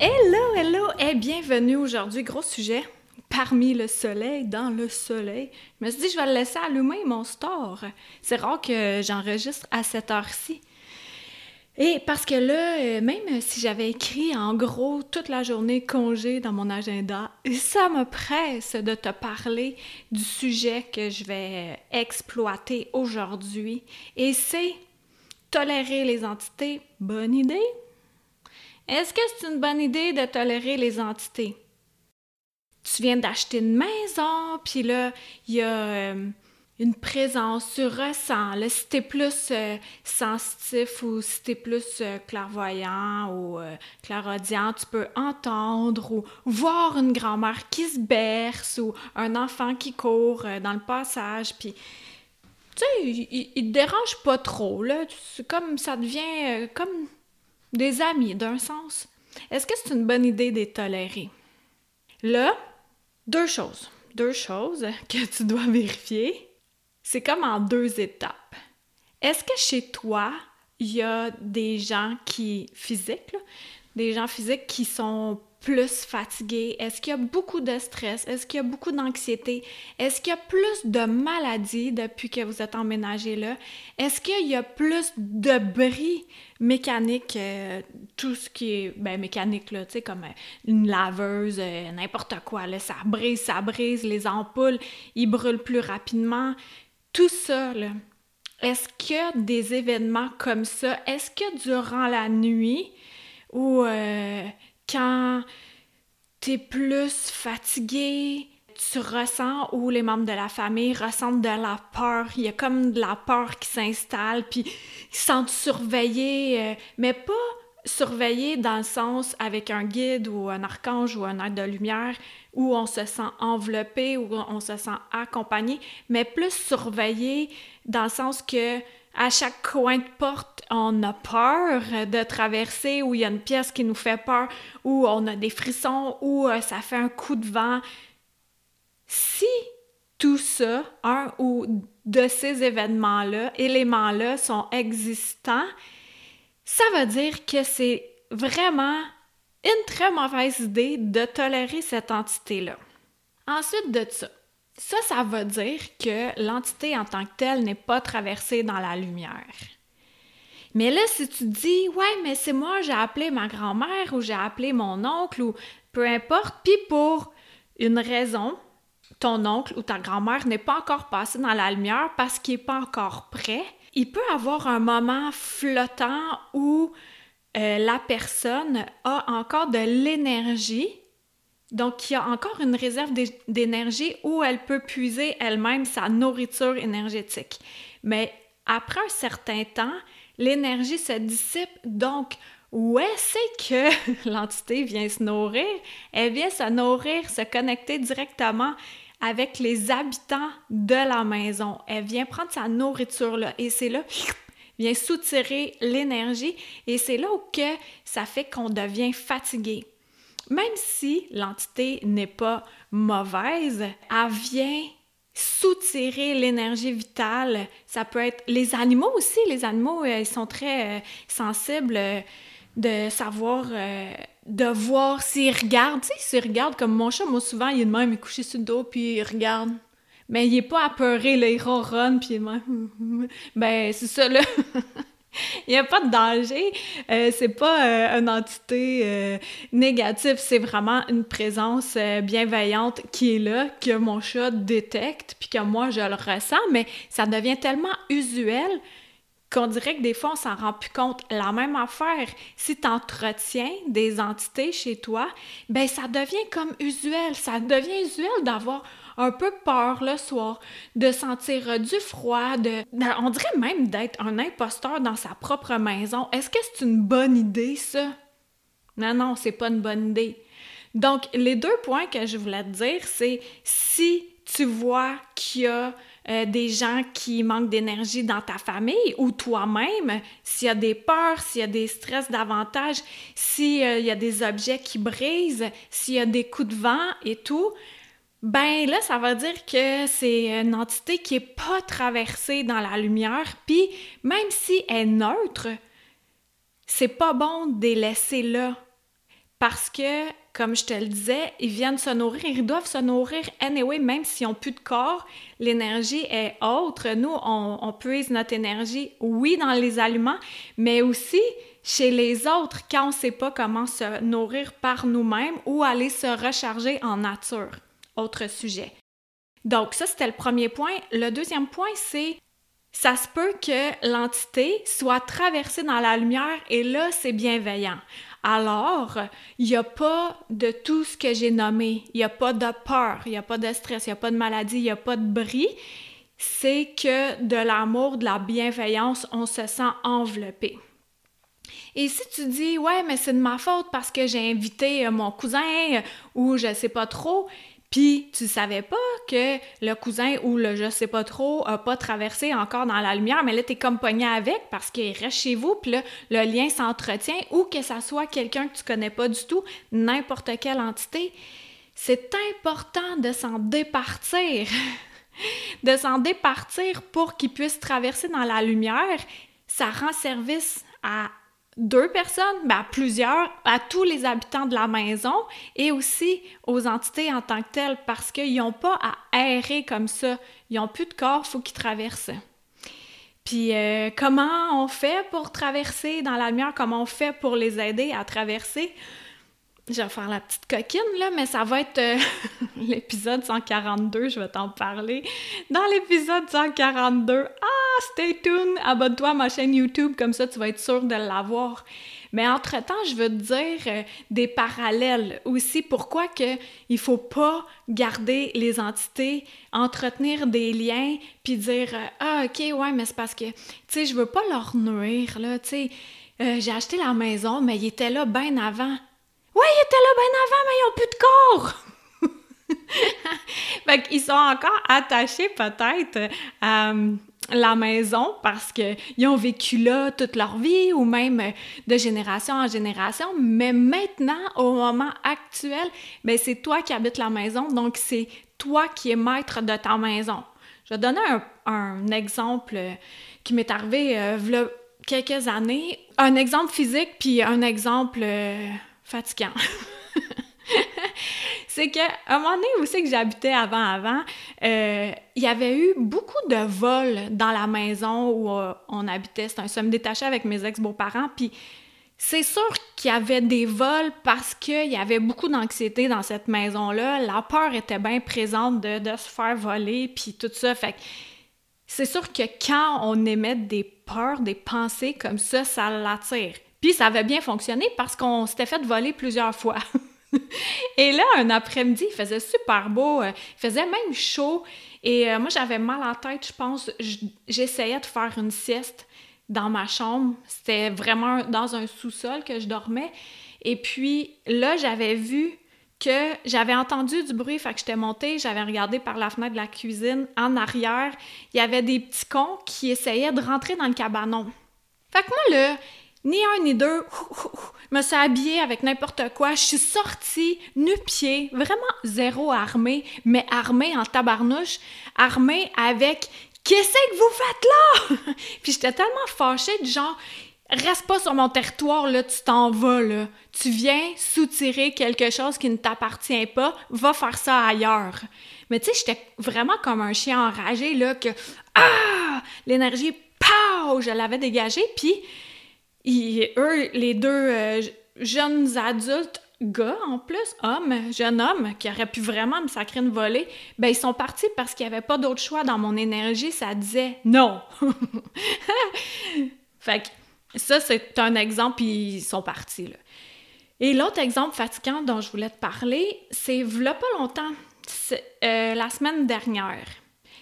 Hello, hello et bienvenue aujourd'hui. Gros sujet. Parmi le soleil, dans le soleil. Je me suis dit, je vais le laisser allumer mon store. C'est rare que j'enregistre à cette heure-ci. Et parce que là, euh, même si j'avais écrit en gros toute la journée congé dans mon agenda, ça me presse de te parler du sujet que je vais exploiter aujourd'hui. Et c'est tolérer les entités. Bonne idée? Est-ce que c'est une bonne idée de tolérer les entités? Tu viens d'acheter une maison, puis là, il y a euh, une présence, tu ressens. Si t'es plus euh, sensitif ou si t'es plus euh, clairvoyant ou clairaudient, tu peux entendre ou voir une grand-mère qui se berce ou un enfant qui court dans le passage, puis tu sais, il, il, te dérange pas trop, là. C'est comme, ça devient comme des amis, d'un sens. Est-ce que c'est une bonne idée de les tolérer? Là, deux choses. Deux choses que tu dois vérifier. C'est comme en deux étapes. Est-ce que chez toi, il y a des gens qui, physiques, des gens physiques qui sont plus fatigué? Est-ce qu'il y a beaucoup de stress? Est-ce qu'il y a beaucoup d'anxiété? Est-ce qu'il y a plus de maladies depuis que vous êtes emménagé là? Est-ce qu'il y a plus de bris mécanique, euh, tout ce qui est ben, mécanique, là, tu sais, comme euh, une laveuse, euh, n'importe quoi, là, ça brise, ça brise, les ampoules, ils brûlent plus rapidement. Tout ça, là, est-ce a des événements comme ça? Est-ce que durant la nuit ou quand tu es plus fatigué, tu ressens ou les membres de la famille ressentent de la peur. Il y a comme de la peur qui s'installe, puis ils se sentent surveillés, euh, mais pas surveillés dans le sens avec un guide ou un archange ou un aide de lumière où on se sent enveloppé, où on se sent accompagné, mais plus surveillés dans le sens que à chaque coin de porte, on a peur de traverser, où il y a une pièce qui nous fait peur, où on a des frissons, où euh, ça fait un coup de vent. Si tout ça, un ou de ces événements-là, éléments-là sont existants, ça veut dire que c'est vraiment une très mauvaise idée de tolérer cette entité-là. Ensuite de ça, ça, ça veut dire que l'entité en tant que telle n'est pas traversée dans la lumière. Mais là, si tu dis, ouais, mais c'est moi, j'ai appelé ma grand-mère ou j'ai appelé mon oncle ou peu importe, puis pour une raison, ton oncle ou ta grand-mère n'est pas encore passé dans la lumière parce qu'il n'est pas encore prêt, il peut avoir un moment flottant où euh, la personne a encore de l'énergie donc, il y a encore une réserve d'énergie où elle peut puiser elle-même sa nourriture énergétique. Mais après un certain temps, l'énergie se dissipe. Donc, où est-ce que l'entité vient se nourrir? Elle vient se nourrir, se connecter directement avec les habitants de la maison. Elle vient prendre sa nourriture là. Et c'est là vient soutirer l'énergie et c'est là où que ça fait qu'on devient fatigué même si l'entité n'est pas mauvaise, elle vient soutirer l'énergie vitale. Ça peut être les animaux aussi. Les animaux, euh, ils sont très euh, sensibles euh, de savoir, de voir s'ils regardent. Tu sais, s'ils regardent comme mon chat, moi souvent, il est de même, il est couché sur le dos, puis il regarde. Mais il est pas apeuré, là, il ronronne, puis il est même. ben, c'est ça, là. Il n'y a pas de danger. Euh, c'est pas euh, une entité euh, négative, c'est vraiment une présence bienveillante qui est là, que mon chat détecte, puis que moi je le ressens, mais ça devient tellement usuel qu'on dirait que des fois on s'en rend plus compte. La même affaire, si tu entretiens des entités chez toi, ben ça devient comme usuel. Ça devient usuel d'avoir un peu peur le soir, de sentir euh, du froid, de, on dirait même d'être un imposteur dans sa propre maison. Est-ce que c'est une bonne idée, ça? Non, non, c'est pas une bonne idée. Donc, les deux points que je voulais te dire, c'est si tu vois qu'il y a euh, des gens qui manquent d'énergie dans ta famille ou toi-même, s'il y a des peurs, s'il y a des stress davantage, s'il euh, y a des objets qui brisent, s'il y a des coups de vent et tout, ben là, ça va dire que c'est une entité qui n'est pas traversée dans la lumière, puis même si elle est neutre, c'est pas bon de les laisser là. Parce que comme je te le disais, ils viennent se nourrir, ils doivent se nourrir anyway, même s'ils n'ont plus de corps, l'énergie est autre. Nous, on, on puise notre énergie, oui, dans les aliments, mais aussi chez les autres quand on ne sait pas comment se nourrir par nous-mêmes ou aller se recharger en nature. Autre sujet. Donc, ça, c'était le premier point. Le deuxième point, c'est ça se peut que l'entité soit traversée dans la lumière et là, c'est bienveillant. Alors, il n'y a pas de tout ce que j'ai nommé. Il n'y a pas de peur, il n'y a pas de stress, il n'y a pas de maladie, il n'y a pas de bris. C'est que de l'amour, de la bienveillance, on se sent enveloppé. Et si tu dis, ouais, mais c'est de ma faute parce que j'ai invité euh, mon cousin euh, ou je sais pas trop, puis tu savais pas que le cousin ou le je sais pas trop a pas traversé encore dans la lumière, mais là t'es comme pogné avec parce qu'il reste chez vous, puis là le lien s'entretient ou que ça soit quelqu'un que tu connais pas du tout, n'importe quelle entité. C'est important de s'en départir. de s'en départir pour qu'il puisse traverser dans la lumière. Ça rend service à deux personnes, ben plusieurs, à tous les habitants de la maison et aussi aux entités en tant que telles parce qu'ils n'ont pas à errer comme ça. Ils n'ont plus de corps, il faut qu'ils traversent. Puis euh, comment on fait pour traverser dans la lumière? Comment on fait pour les aider à traverser? Je vais faire la petite coquine, là, mais ça va être euh, l'épisode 142, je vais t'en parler. Dans l'épisode 142, ah, stay tuned, abonne-toi à ma chaîne YouTube, comme ça tu vas être sûr de l'avoir. Mais entre-temps, je veux te dire euh, des parallèles aussi. Pourquoi que il faut pas garder les entités, entretenir des liens, puis dire euh, Ah, ok, ouais, mais c'est parce que, tu sais, je veux pas leur nuire, là, tu sais. j'ai acheté la maison, mais il était là bien avant. Ouais, ils étaient là bien avant, mais ils n'ont plus de corps! fait qu'ils sont encore attachés peut-être à euh, la maison parce qu'ils ont vécu là toute leur vie ou même de génération en génération. Mais maintenant, au moment actuel, ben c'est toi qui habites la maison, donc c'est toi qui es maître de ta maison. Je vais donner un, exemple qui m'est arrivé a quelques années. Un exemple physique puis un exemple... Euh, fatigant. c'est qu'à un moment donné où que j'habitais avant, avant, euh, il y avait eu beaucoup de vols dans la maison où euh, on habitait. C'était un somme détaché avec mes ex-beaux-parents. Puis c'est sûr qu'il y avait des vols parce qu'il y avait beaucoup d'anxiété dans cette maison-là. La peur était bien présente de, de se faire voler, puis tout ça. Fait c'est sûr que quand on émet des peurs, des pensées comme ça, ça l'attire. Puis ça avait bien fonctionné parce qu'on s'était fait voler plusieurs fois. et là, un après-midi, il faisait super beau, euh, il faisait même chaud. Et euh, moi, j'avais mal en tête, je pense. J'essayais de faire une sieste dans ma chambre. C'était vraiment dans un sous-sol que je dormais. Et puis là, j'avais vu que j'avais entendu du bruit, fait que j'étais montée, j'avais regardé par la fenêtre de la cuisine. En arrière, il y avait des petits cons qui essayaient de rentrer dans le cabanon. Fait que moi, là, ni un ni deux, me suis habillée avec n'importe quoi. Je suis sortie nu-pied, vraiment zéro armée, mais armée en tabarnouche, armée avec Qu'est-ce que vous faites là? Puis j'étais tellement fâchée du genre Reste pas sur mon territoire, là, tu t'en vas, là. Tu viens soutirer quelque chose qui ne t'appartient pas, va faire ça ailleurs. Mais tu sais, j'étais vraiment comme un chien enragé, là, que Ah! L'énergie, pow! Je l'avais dégagée, puis eux, les deux euh, jeunes adultes, gars en plus, hommes, jeunes hommes, qui auraient pu vraiment me sacrer une volée, ben ils sont partis parce qu'il n'y avait pas d'autre choix dans mon énergie, ça disait non. fait que ça, c'est un exemple, puis ils sont partis, là. Et l'autre exemple fatigant dont je voulais te parler, c'est v'là pas longtemps, euh, la semaine dernière.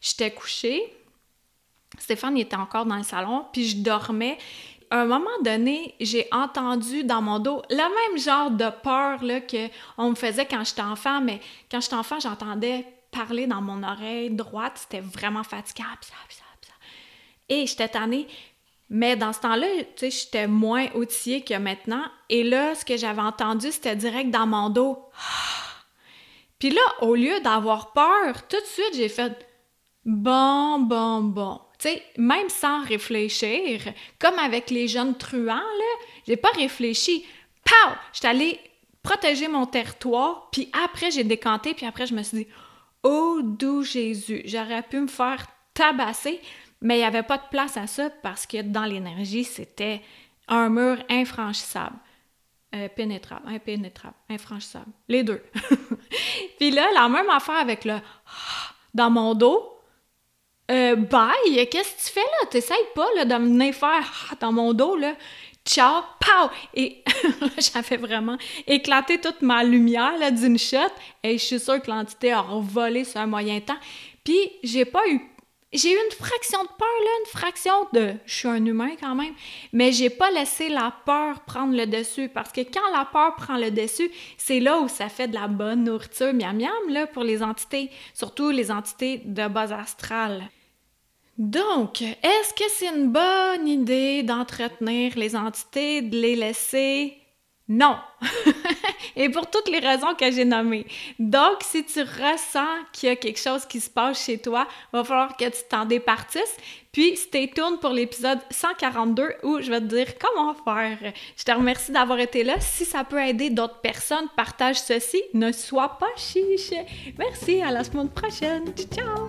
J'étais couchée, Stéphane était encore dans le salon, puis je dormais, à un moment donné, j'ai entendu dans mon dos le même genre de peur là, que on me faisait quand j'étais enfant, mais quand j'étais enfant, j'entendais parler dans mon oreille droite, c'était vraiment fatigant, et j'étais tannée. Mais dans ce temps-là, tu sais, j'étais moins outillée que maintenant. Et là, ce que j'avais entendu, c'était direct dans mon dos. Puis là, au lieu d'avoir peur, tout de suite, j'ai fait bon, bon, bon. Tu sais, même sans réfléchir, comme avec les jeunes truands, là, j'ai pas réfléchi. Pow! J'étais allée protéger mon territoire, puis après, j'ai décanté, puis après, je me suis dit, oh, doux Jésus, j'aurais pu me faire tabasser, mais il n'y avait pas de place à ça parce que dans l'énergie, c'était un mur infranchissable. Euh, pénétrable, impénétrable, infranchissable. Les deux. puis là, la même affaire avec le dans mon dos. Euh, bye, qu'est-ce que tu fais là? T'essayes pas là, de venir faire dans mon dos, là. Ciao, pow! Et j'avais vraiment éclaté toute ma lumière là, d'une shot. Et je suis sûre que l'entité a revolé sur un moyen temps. Puis j'ai pas eu j'ai eu une fraction de peur, là, une fraction de. Je suis un humain quand même, mais j'ai pas laissé la peur prendre le dessus parce que quand la peur prend le dessus, c'est là où ça fait de la bonne nourriture miam miam là, pour les entités, surtout les entités de base astrale. Donc, est-ce que c'est une bonne idée d'entretenir les entités, de les laisser? Non. Et pour toutes les raisons que j'ai nommées. Donc, si tu ressens qu'il y a quelque chose qui se passe chez toi, va falloir que tu t'en départisses. Puis, stay tuned pour l'épisode 142 où je vais te dire comment faire. Je te remercie d'avoir été là. Si ça peut aider d'autres personnes, partage ceci. Ne sois pas chiche. Merci, à la semaine prochaine. Ciao!